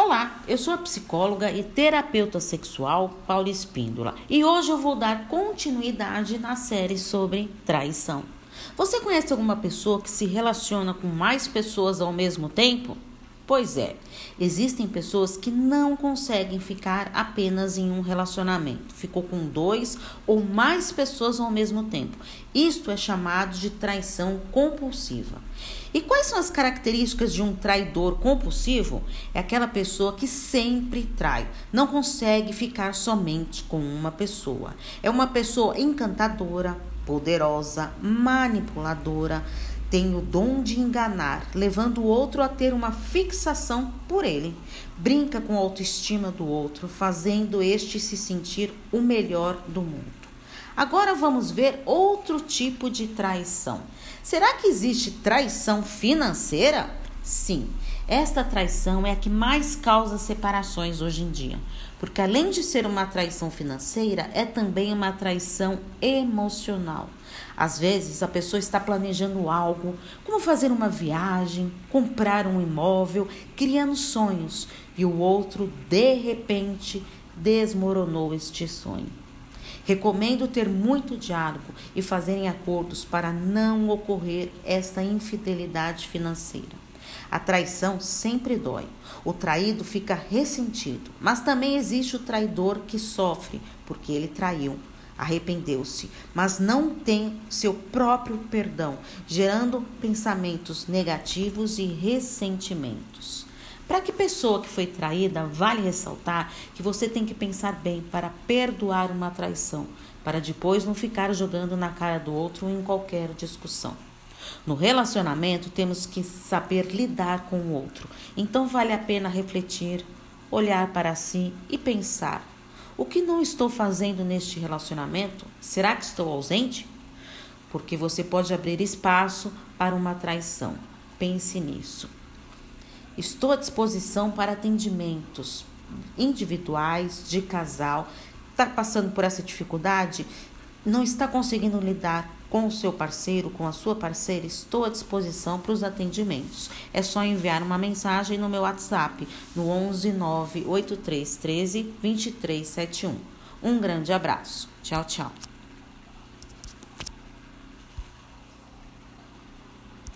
Olá, eu sou a psicóloga e terapeuta sexual Paula Espíndola e hoje eu vou dar continuidade na série sobre traição. Você conhece alguma pessoa que se relaciona com mais pessoas ao mesmo tempo? Pois é, existem pessoas que não conseguem ficar apenas em um relacionamento, ficou com dois ou mais pessoas ao mesmo tempo. Isto é chamado de traição compulsiva. E quais são as características de um traidor compulsivo? É aquela pessoa que sempre trai, não consegue ficar somente com uma pessoa. É uma pessoa encantadora, poderosa, manipuladora tem o dom de enganar, levando o outro a ter uma fixação por ele. Brinca com a autoestima do outro, fazendo este se sentir o melhor do mundo. Agora vamos ver outro tipo de traição. Será que existe traição financeira? Sim, esta traição é a que mais causa separações hoje em dia, porque além de ser uma traição financeira, é também uma traição emocional. Às vezes a pessoa está planejando algo, como fazer uma viagem, comprar um imóvel, criando sonhos, e o outro de repente desmoronou este sonho. Recomendo ter muito diálogo e fazerem acordos para não ocorrer esta infidelidade financeira. A traição sempre dói. O traído fica ressentido, mas também existe o traidor que sofre porque ele traiu, arrependeu-se, mas não tem seu próprio perdão, gerando pensamentos negativos e ressentimentos. Para que pessoa que foi traída, vale ressaltar que você tem que pensar bem para perdoar uma traição, para depois não ficar jogando na cara do outro em qualquer discussão. No relacionamento, temos que saber lidar com o outro, então vale a pena refletir, olhar para si e pensar: o que não estou fazendo neste relacionamento? Será que estou ausente? Porque você pode abrir espaço para uma traição. Pense nisso. Estou à disposição para atendimentos individuais, de casal. Está passando por essa dificuldade? Não está conseguindo lidar com o seu parceiro, com a sua parceira? Estou à disposição para os atendimentos. É só enviar uma mensagem no meu WhatsApp no 11 983 13 2371. Um grande abraço. Tchau, tchau.